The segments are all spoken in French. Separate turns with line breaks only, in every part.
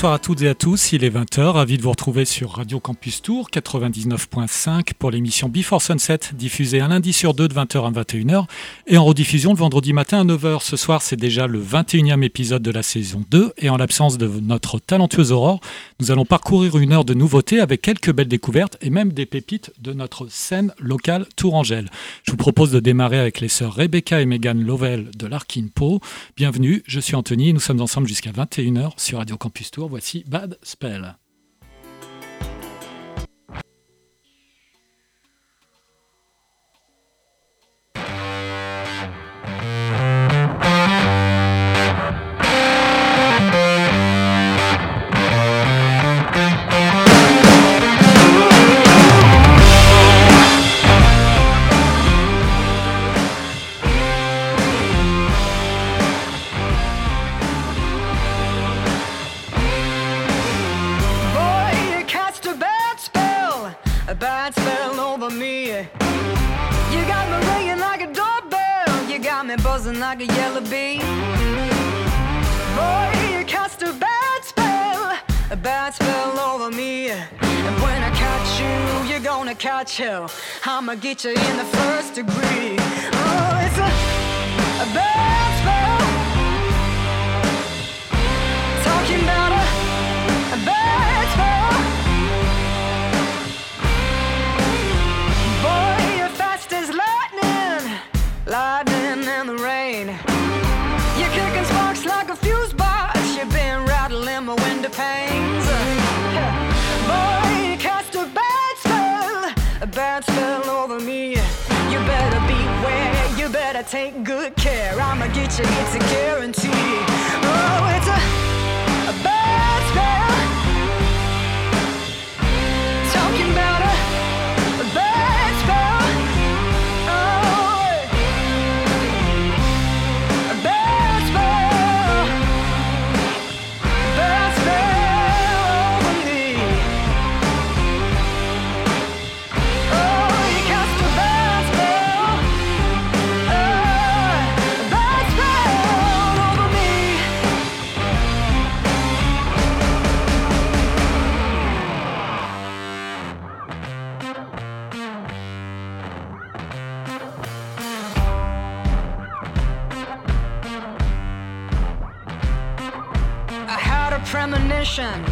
Bonsoir à toutes et à tous, il est 20h, ravi de vous retrouver sur Radio Campus Tour 99.5 pour l'émission Before Sunset, diffusée un lundi sur deux de 20h à 21h et en rediffusion le vendredi matin à 9h. Ce soir, c'est déjà le 21e épisode de la saison 2 et en l'absence de notre talentueuse Aurore, nous allons parcourir une heure de nouveautés avec quelques belles découvertes et même des pépites de notre scène locale Tourangelle. Je vous propose de démarrer avec les sœurs Rebecca et Megan Lovell de l'Arkin Po. Bienvenue, je suis Anthony et nous sommes ensemble jusqu'à 21h sur Radio Campus Tour. Voici Bad Spell.
Like a yellow bee. Boy, you cast a bad spell, a bad spell over me. And when I catch you, you're gonna catch hell. I'ma get you in the first degree. Oh, it's a, a bad spell. Talking about a take good care. I'ma get you, it's a guarantee.
Action.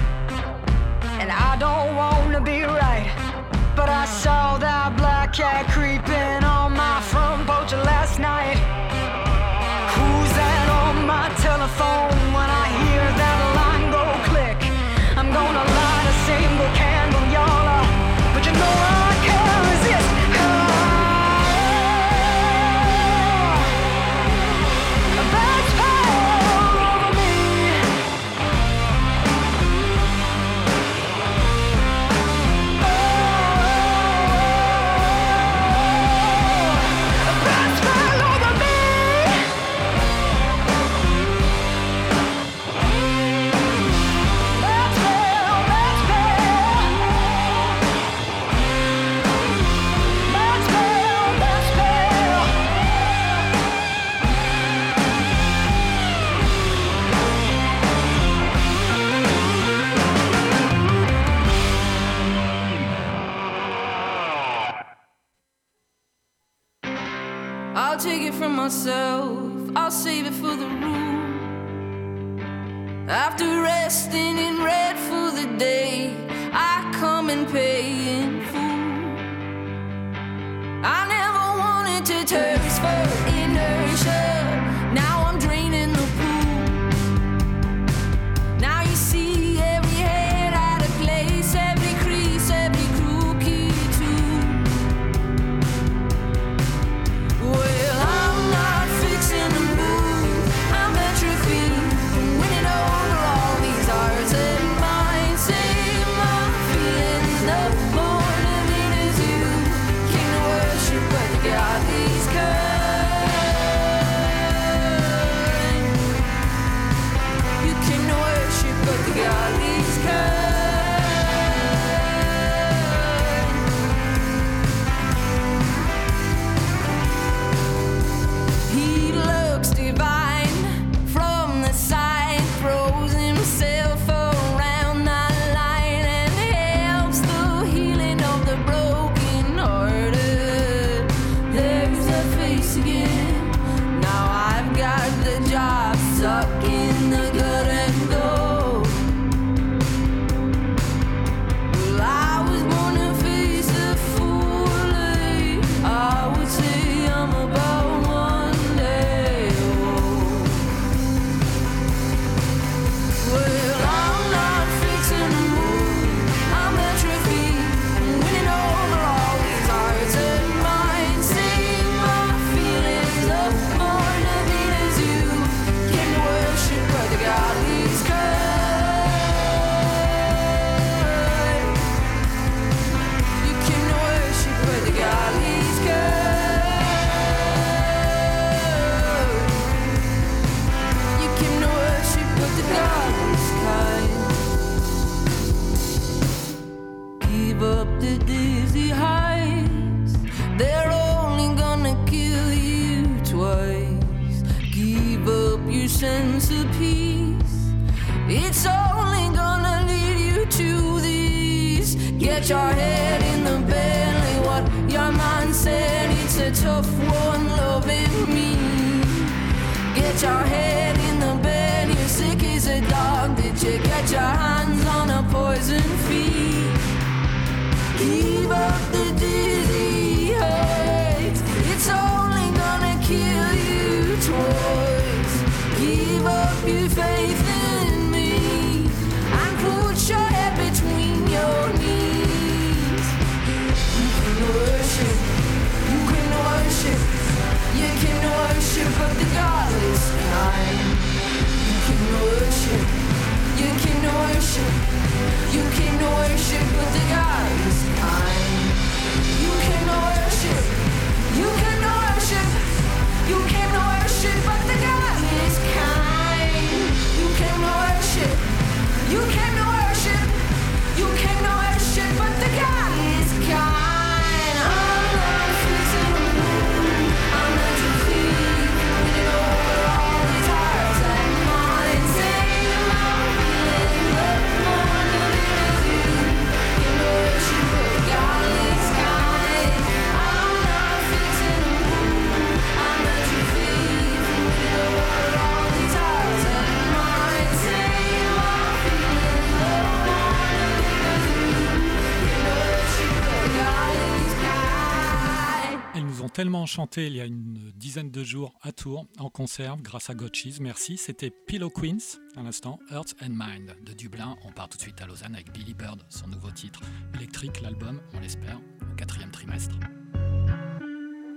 tellement enchanté il y a une dizaine de jours à Tours, en conserve, grâce à Gotchis. Merci. C'était Pillow Queens, à l'instant, Earth and Mind. De Dublin, on part tout de suite à Lausanne avec Billy Bird, son nouveau titre. Électrique, l'album, on l'espère, au quatrième trimestre.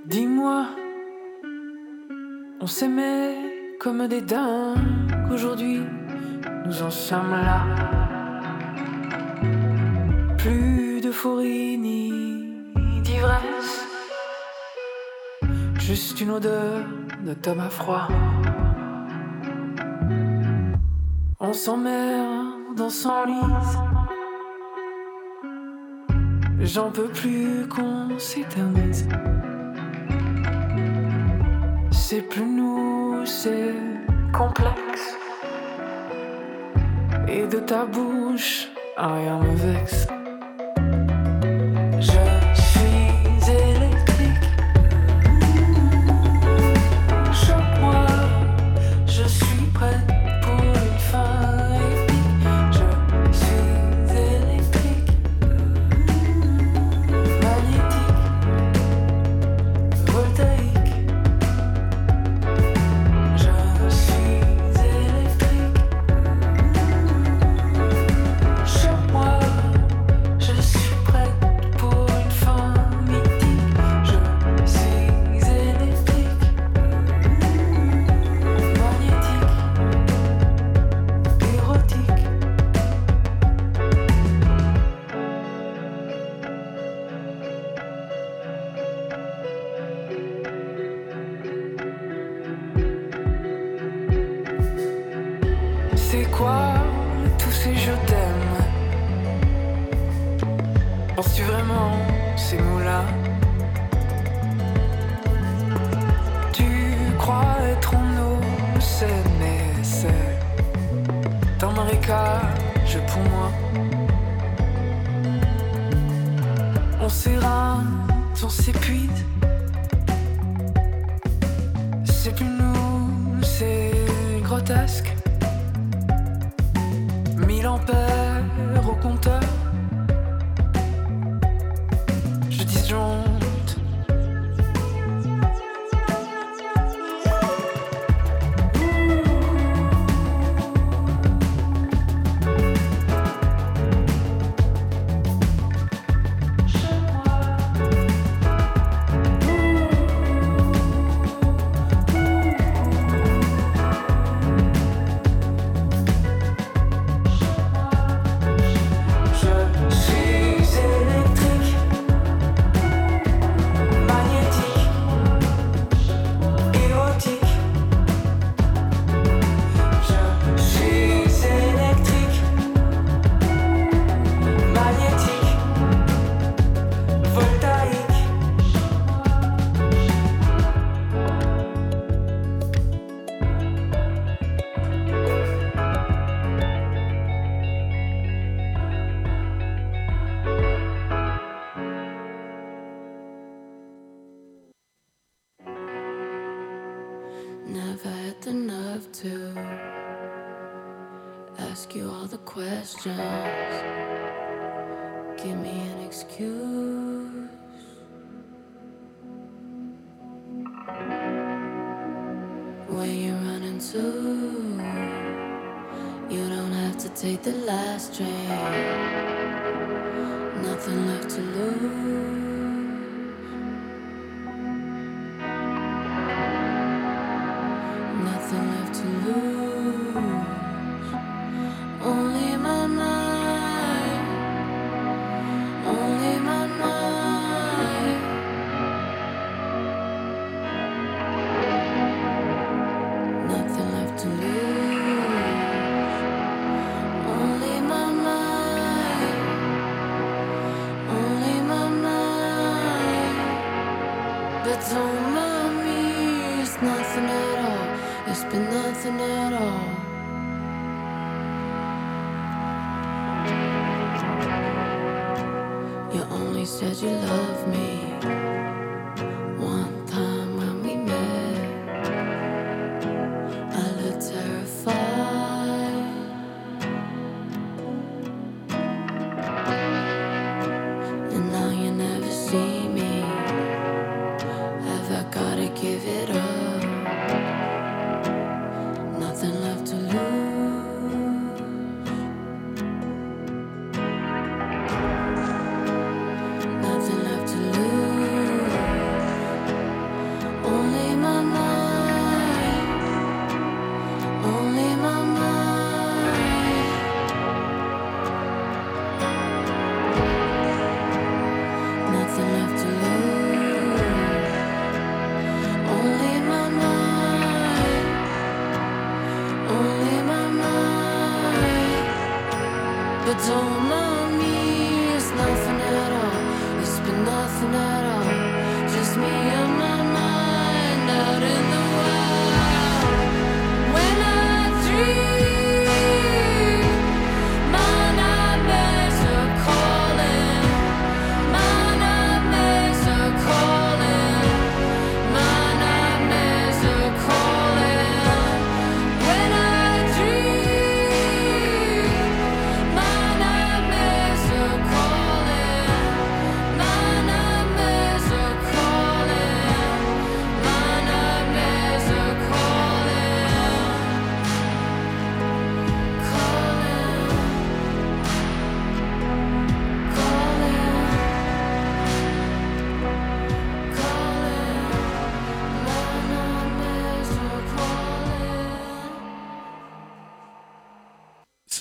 Dis-moi, on s'aimait comme des dingues. Aujourd'hui, nous en sommes là. Plus d'euphorie ni d'ivresse. Juste une odeur de Thomas froid. On s'emmerde dans son lit. J'en peux plus qu'on s'éternise. C'est plus nous, c'est complexe. Et de ta bouche, rien me vexe.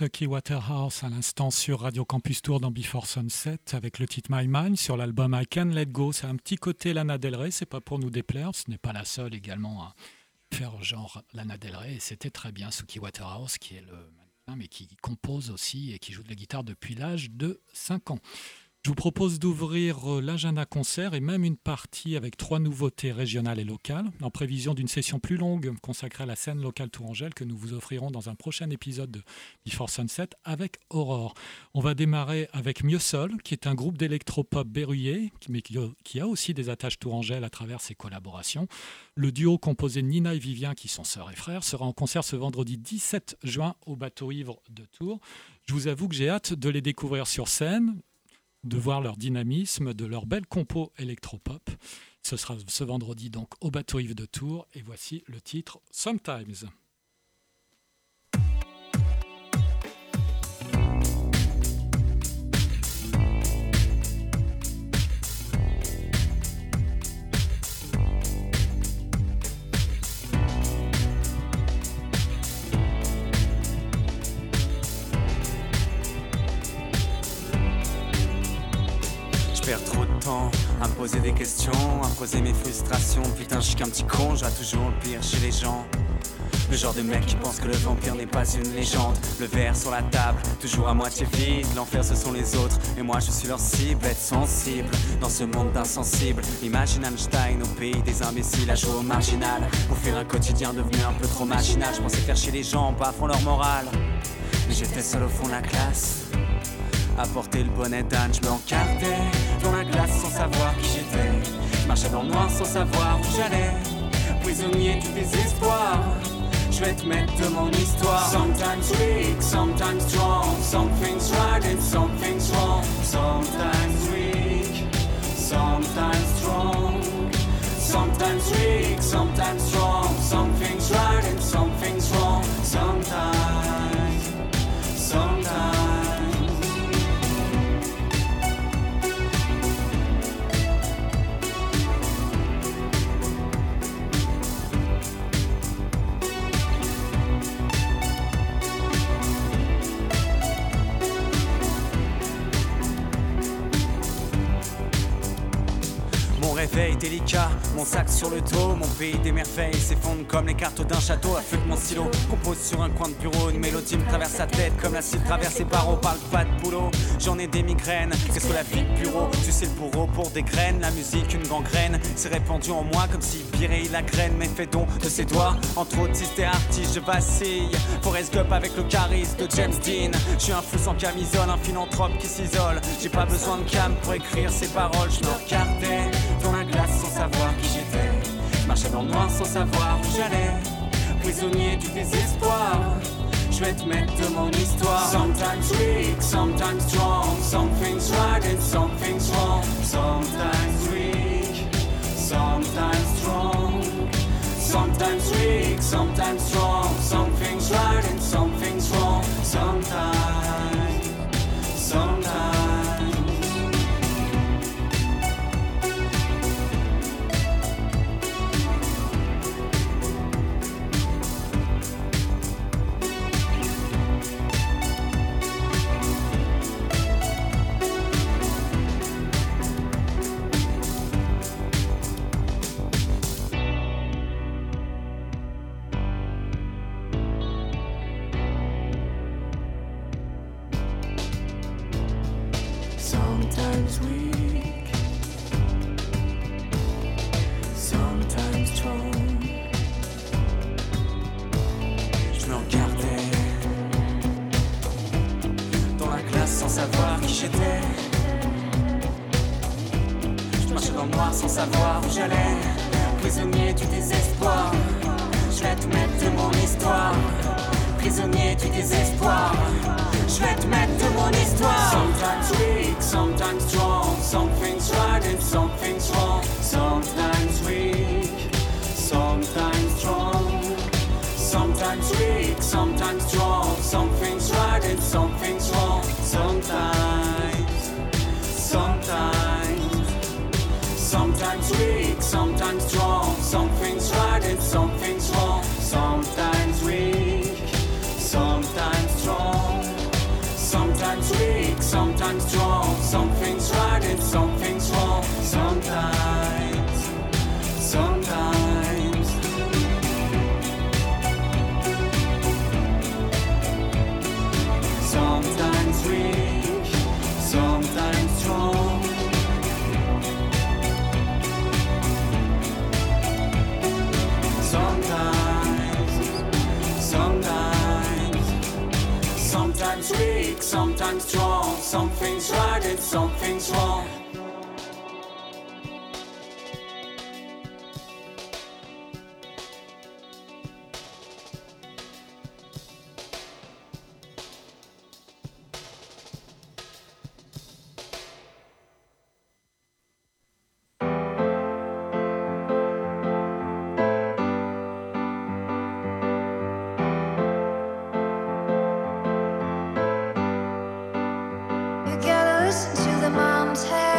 Sucky Waterhouse à l'instant sur Radio Campus Tour dans Before Sunset avec le titre My Mind sur l'album I Can Let Go. C'est un petit côté Lana Del Rey, c'est pas pour nous déplaire, ce n'est pas la seule également à faire genre Lana Del Rey c'était très bien Sucky Waterhouse qui est le mais qui compose aussi et qui joue de la guitare depuis l'âge de 5 ans. Je vous propose d'ouvrir euh, l'agenda concert et même une partie avec trois nouveautés régionales et locales, en prévision d'une session plus longue consacrée à la scène locale tourangelle que nous vous offrirons dans un prochain épisode de Before Sunset avec Aurore. On va démarrer avec Mieux Sol, qui est un groupe d'électropop berruyer, mais qui a- qui a aussi des attaches tourangelles à travers ses collaborations. Le duo composé de Nina et Vivien, qui sont sœurs et frères, sera en concert ce vendredi 17 juin au bateau ivre de Tours. Je vous avoue que j'ai hâte de les découvrir sur scène, de voir leur dynamisme, de leur belle compo électropop. Ce sera ce vendredi donc au bateau Yves de Tours et voici le titre Sometimes.
À me poser des questions, à poser mes frustrations. Putain, je suis qu'un petit con, je toujours le pire chez les gens. Le genre de mec qui pense que le vampire n'est pas une légende. Le verre sur la table, toujours à moitié vide. L'enfer ce sont les autres, et moi je suis leur cible. Être sensible dans ce monde d'insensibles. Imagine Einstein au pays des imbéciles à jouer au marginal. Pour faire un quotidien devenu un peu trop machinal. Je pensais faire chier les gens, pas à fond leur morale. Mais j'étais seul au fond de la classe. À porter le bonnet d'âne, je me encartais dans la glace sans savoir qui j'étais. Je marchais dans le noir sans savoir où j'allais. Prisonnier du désespoir. Je vais te mettre de mon histoire. Sometimes weak, sometimes strong. Something's right and something's wrong. Sometimes weak, sometimes strong. Sometimes weak, sometimes strong. Something's right and something's wrong. Sometimes. Délicat, mon sac sur le dos, mon pays des merveilles s'effondre comme les cartes d'un château. À feu de mon stylo compose sur un coin de bureau, une mélodie me traverse la tête comme la cire traverse les barreaux. Parle pas de boulot, j'en ai des migraines. Qu'est-ce que la vie de bureau? Tu sais le bourreau pour des graines, la musique une gangrène. C'est répandu en moi comme si Piré la graine, mais fait don de ses doigts. Entre autistes et artistes, je vacille. Forrest Gump avec le charisme de James Dean. Je suis un fou sans camisole, un philanthrope qui s'isole. J'ai pas besoin de cam pour écrire ces paroles, je me regardais dans la glace sans savoir qui j'étais. Marchais dans le noir sans savoir où j'allais. Prisonnier du désespoir. Je vais te mettre de mon histoire. Sometimes weak, sometimes strong. Something's right and something's wrong. Sometimes weak, sometimes strong. Sometimes weak, sometimes strong. Something's right and something's wrong. Sometimes, savoir où j'allais. Prisonnier du désespoir. Je vais te mettre de mon histoire. Prisonnier du désespoir. Je vais te mettre de mon histoire. Sometimes weak, sometimes strong. Something's right and something's wrong. Sometimes weak, sometimes strong. Sometimes weak, sometimes strong. Something's right and something's wrong. Sometimes, sometimes strong. Something's right and something's wrong.
You gotta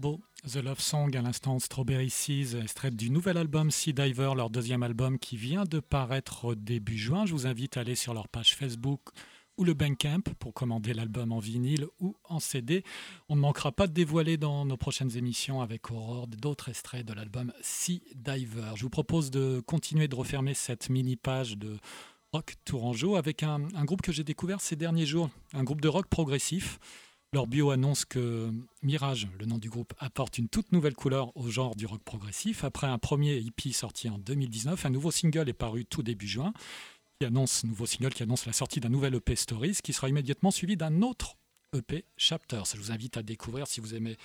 to the
Love Song à l'instant Strawberry Seas, extrait du nouvel album Sea Diver, leur deuxième album qui vient de paraître début juin. Je vous invite à aller sur leur page Facebook ou le Bandcamp pour commander l'album en vinyle ou en CD. On ne manquera pas de dévoiler dans nos prochaines émissions avec Aurore d'autres extraits de l'album Sea Diver. Je vous propose de continuer de refermer cette mini page de rock tourangeau avec un groupe que j'ai découvert ces derniers jours, un groupe de rock progressif. Leur bio annonce que Mirage, le nom du groupe, apporte une toute nouvelle couleur au genre du rock progressif. Après un premier EP sorti en 2019, un nouveau single est paru tout début juin, qui annonce, nouveau single qui annonce la sortie d'un nouvel EP Stories, qui sera immédiatement suivi d'un autre EP Chapters. Je vous invite à découvrir si vous aimez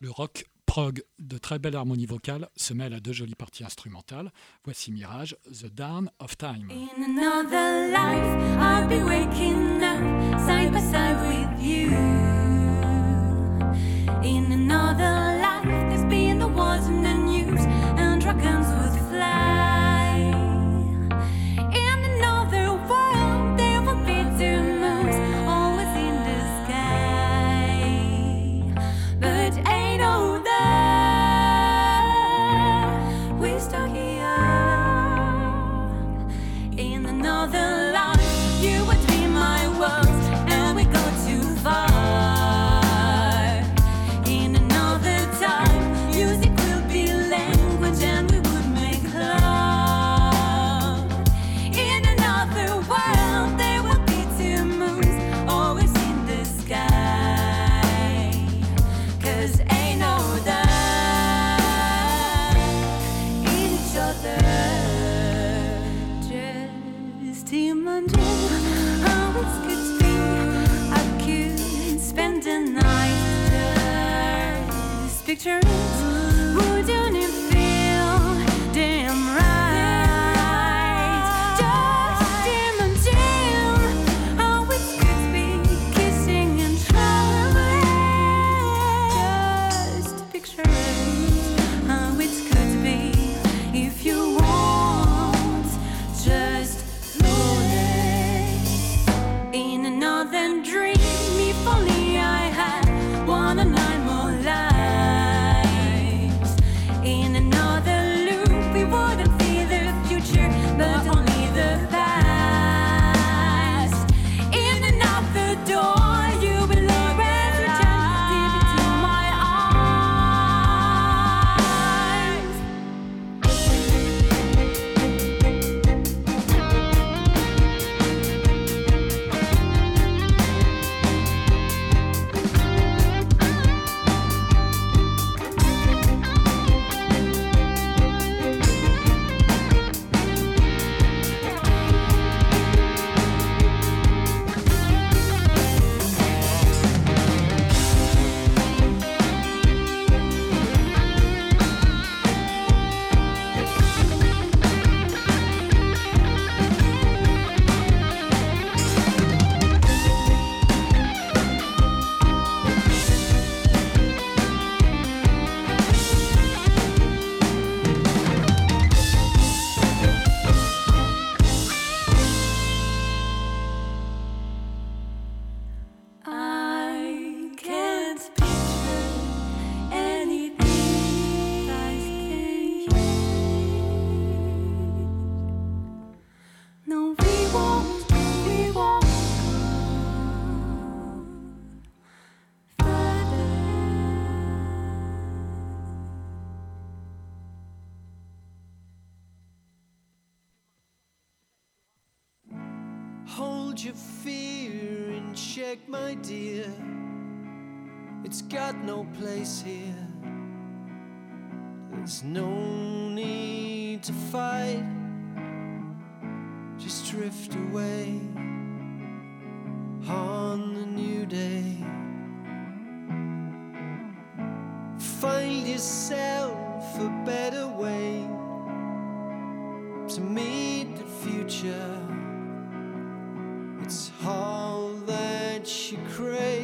le rock prog de très belle harmonie vocale se mêle à deux jolies parties instrumentales. Voici Mirage, The Dawn of Time.
pictures drift away on the new day. Find yourself a better way to meet the future. It's all that you crave.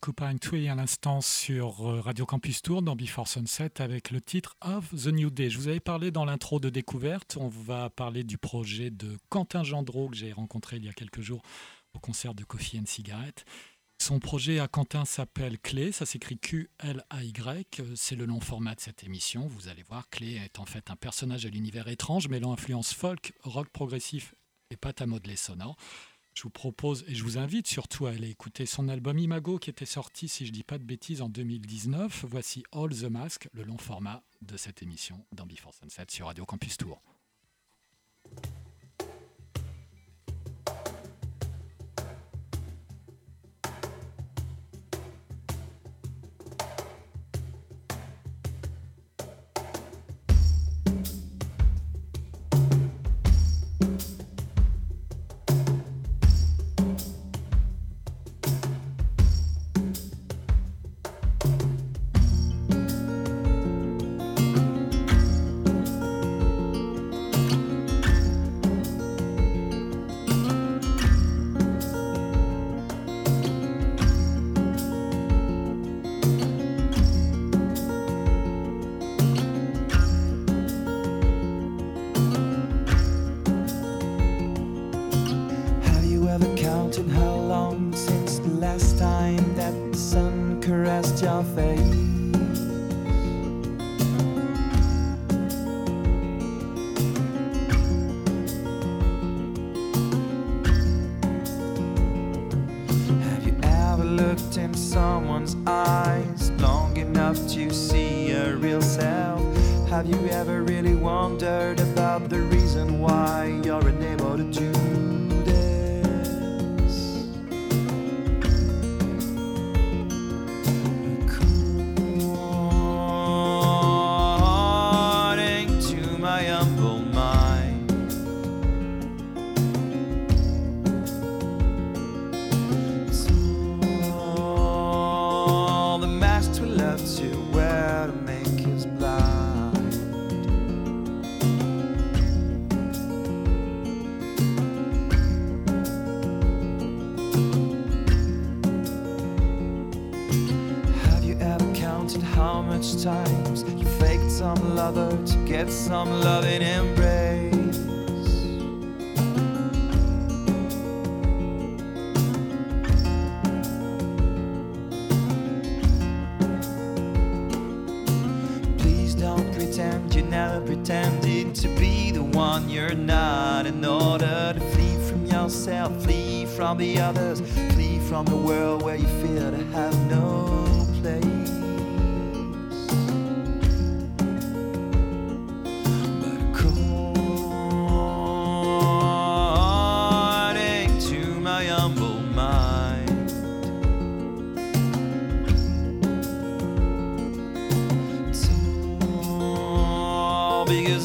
Porcupine Tree à l'instant sur euh, Radio Campus Tour dans Before Sunset avec le titre Of the New Day. Je vous avais parlé dans l'intro de découverte. On va parler du projet de Quentin Gendreau que j'ai rencontré il y a quelques jours au concert de Coffee and Cigarette. Son projet à Quentin s'appelle Clé, ça s'écrit Q-L-A-Y, c'est le long format de cette émission. Vous allez voir, Clé est en fait un personnage à l'univers étrange mêlant influence folk, rock progressif et pâte à modeler sonore. Je vous propose et je vous invite surtout à aller écouter son album Imago qui était sorti, si je ne dis pas de bêtises, en 2019. Voici All the Mask, le long format de cette émission dans Before Sunset sur Radio Campus Tour.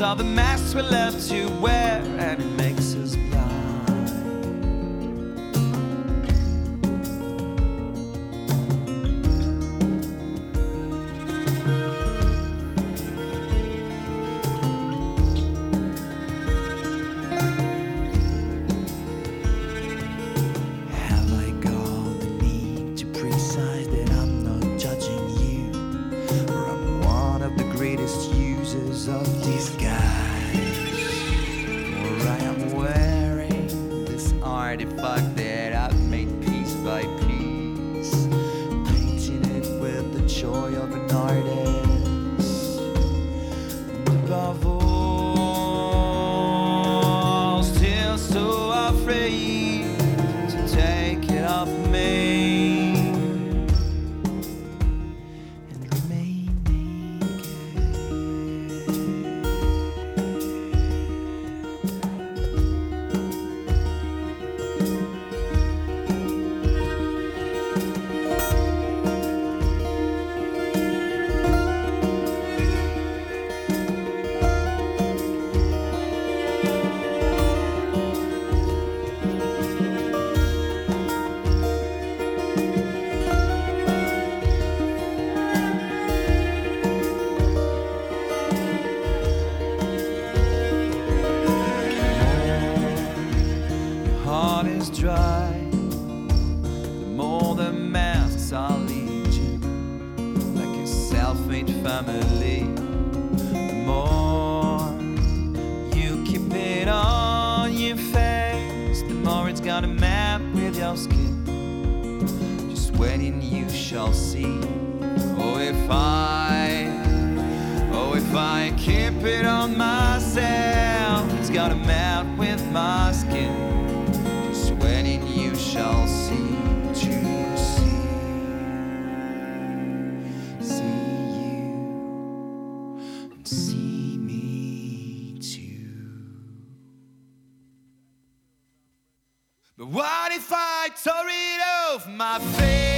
All the masks we're left to wear, and it makes us. shall see. Oh, if I, oh, if I keep it on myself, it's got a melt with my skin. Just when it you shall see, to see, see you and see me too. But what if I tore it off my face?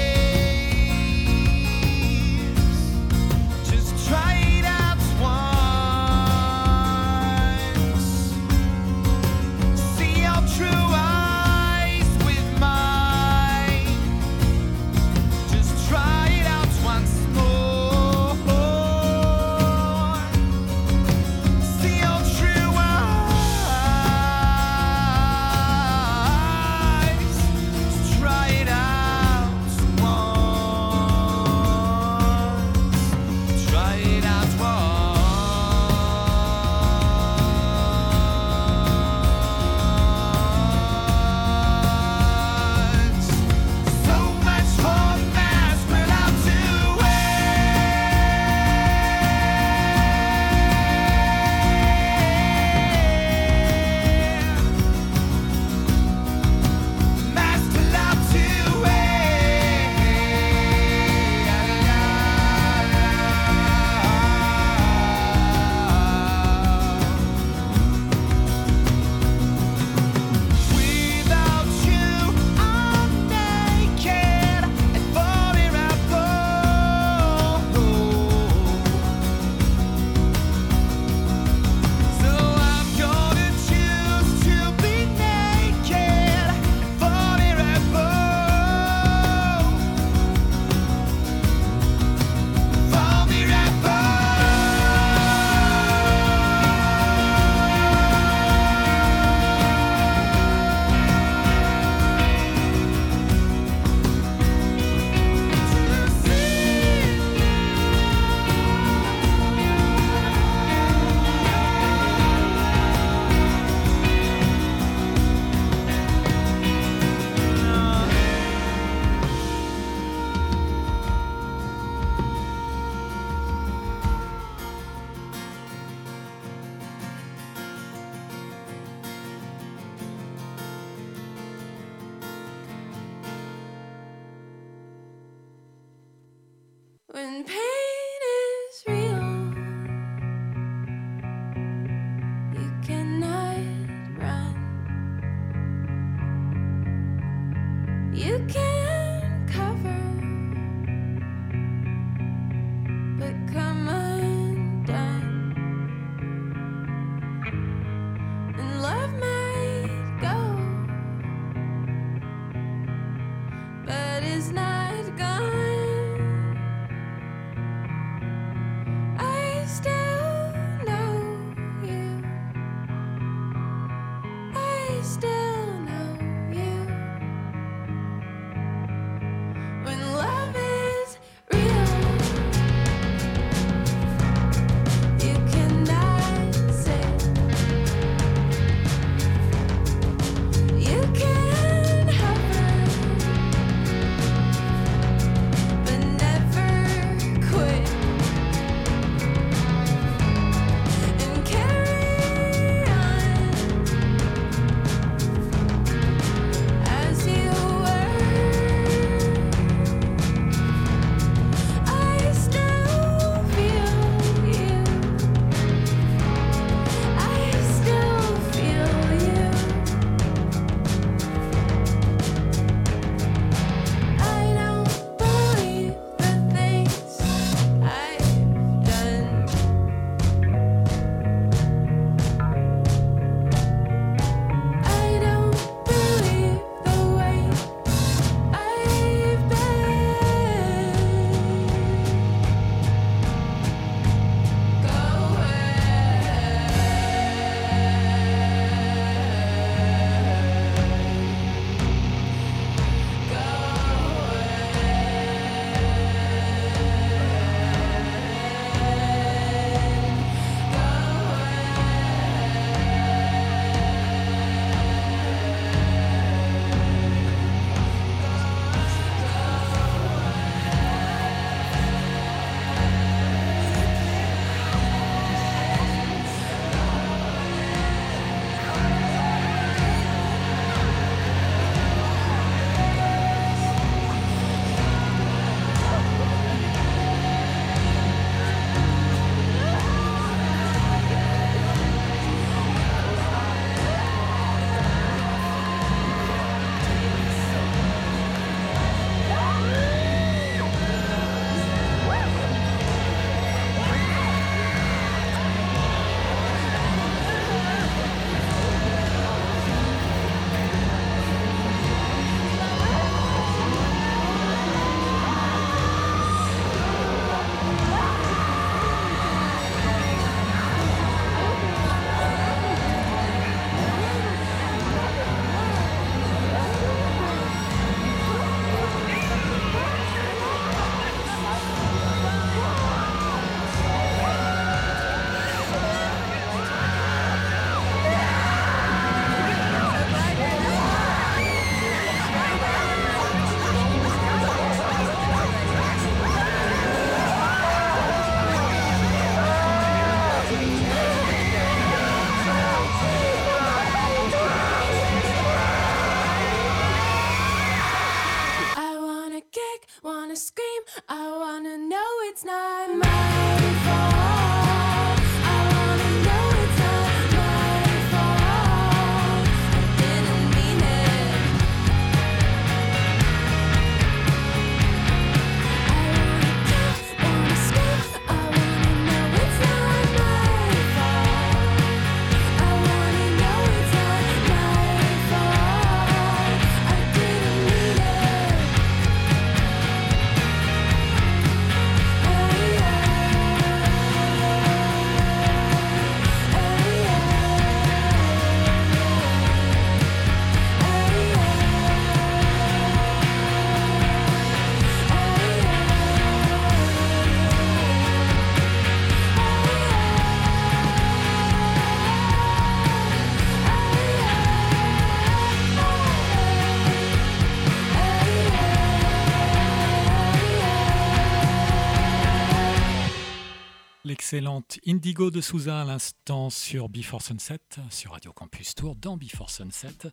L'excellente Indigo de Souza à l'instant sur Before Sunset, sur Radio Campus Tour, dans Before Sunset.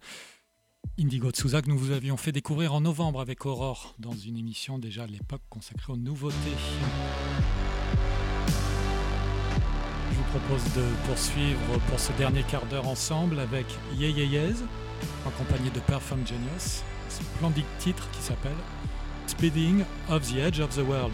Indigo Tsuza que nous vous avions fait découvrir en novembre avec Aurore dans une émission déjà à l'époque consacrée aux nouveautés. Je vous propose de poursuivre pour ce dernier quart d'heure ensemble avec Ye Ye Yes en compagnie de Perform Genius, splendide titre qui s'appelle Speeding of the Edge of the World.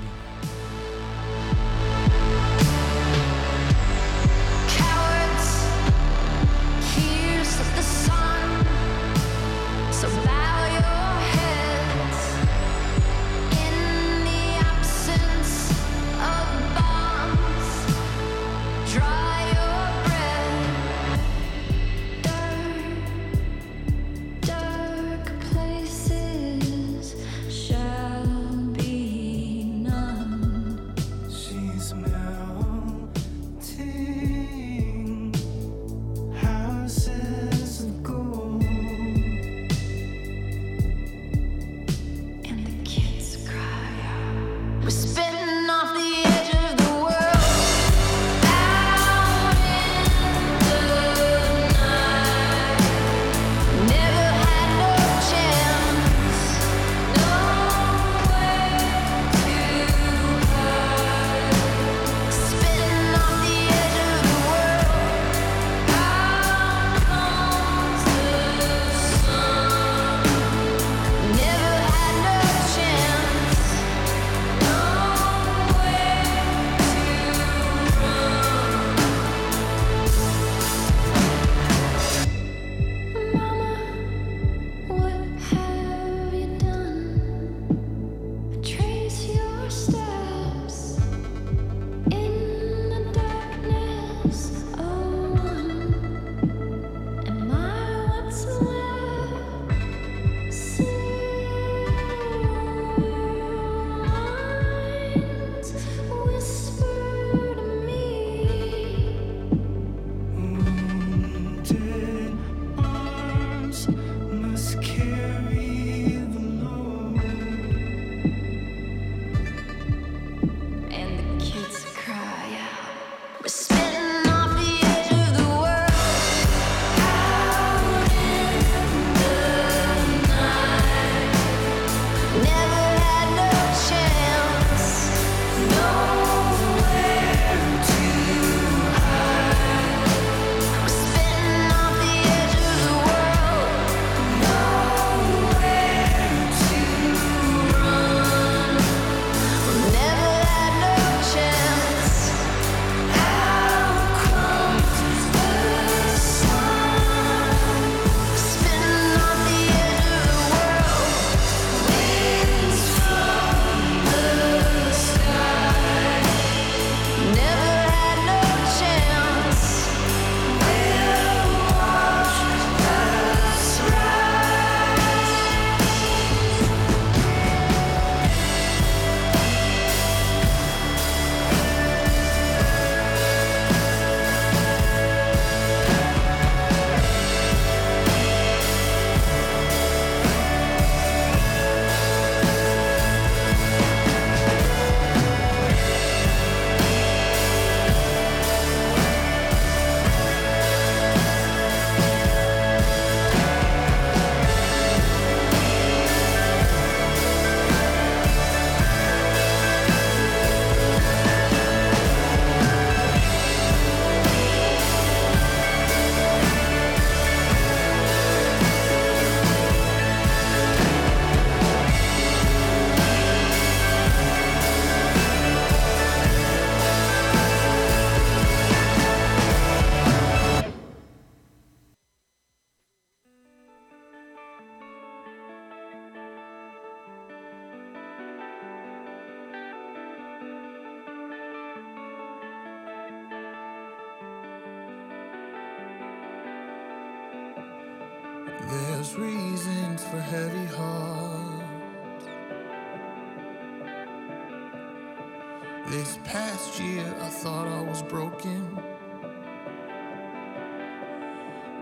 was broken.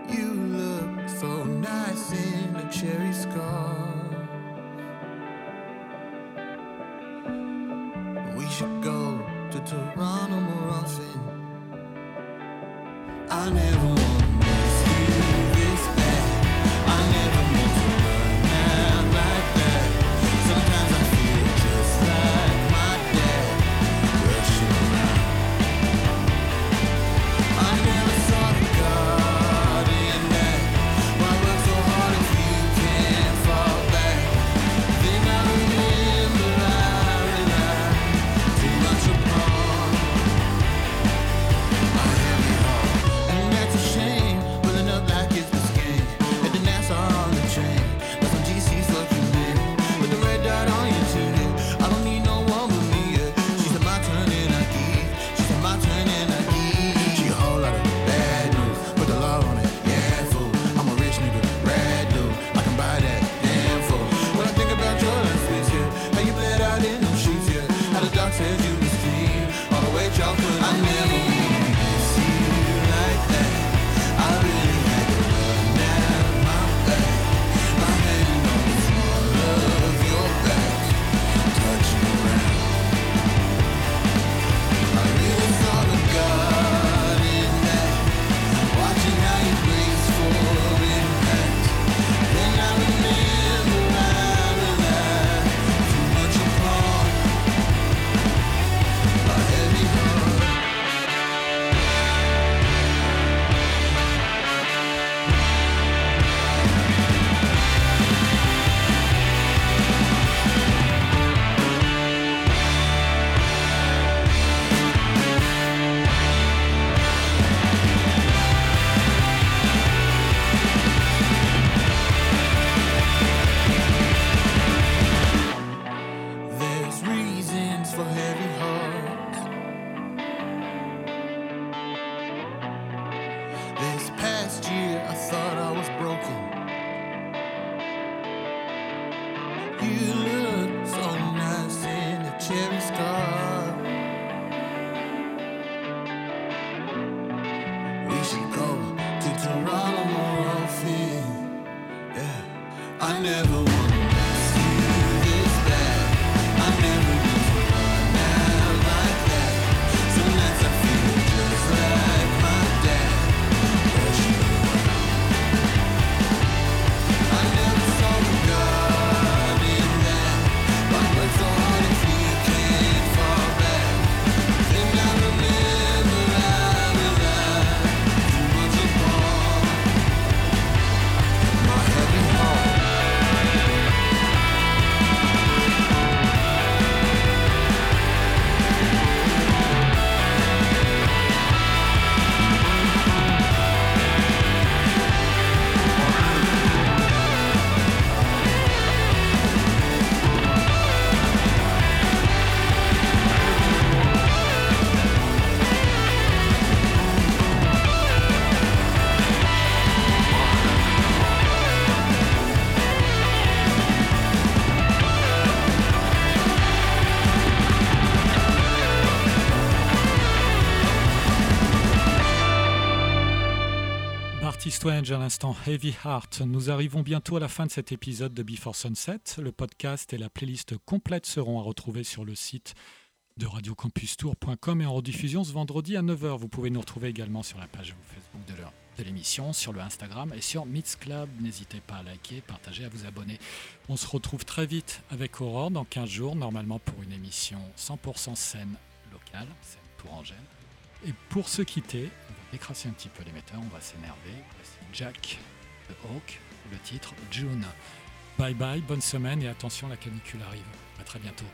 You look so nice in a cherry scar. We should go to Toronto more often. I never.
À l'instant Heavy Heart. Nous arrivons bientôt à la fin de cet épisode de Before Sunset. Le podcast et la playlist complète seront à retrouver sur le site de radiocampustour.com et en rediffusion ce vendredi à 9h. Vous pouvez nous retrouver également sur la page Facebook de l'émission, sur le Instagram et sur Meets Club. N'hésitez pas à liker, partager, à vous abonner. On se retrouve très vite avec Aurore dans 15 jours, normalement pour une émission 100% scène locale, scène Tourangelle. Et pour se quitter, on va décrasser un petit peu l'émetteur, on va s'énerver. Jack de Hawk, le titre June. Bye bye, bonne semaine et attention, la canicule arrive. À très bientôt.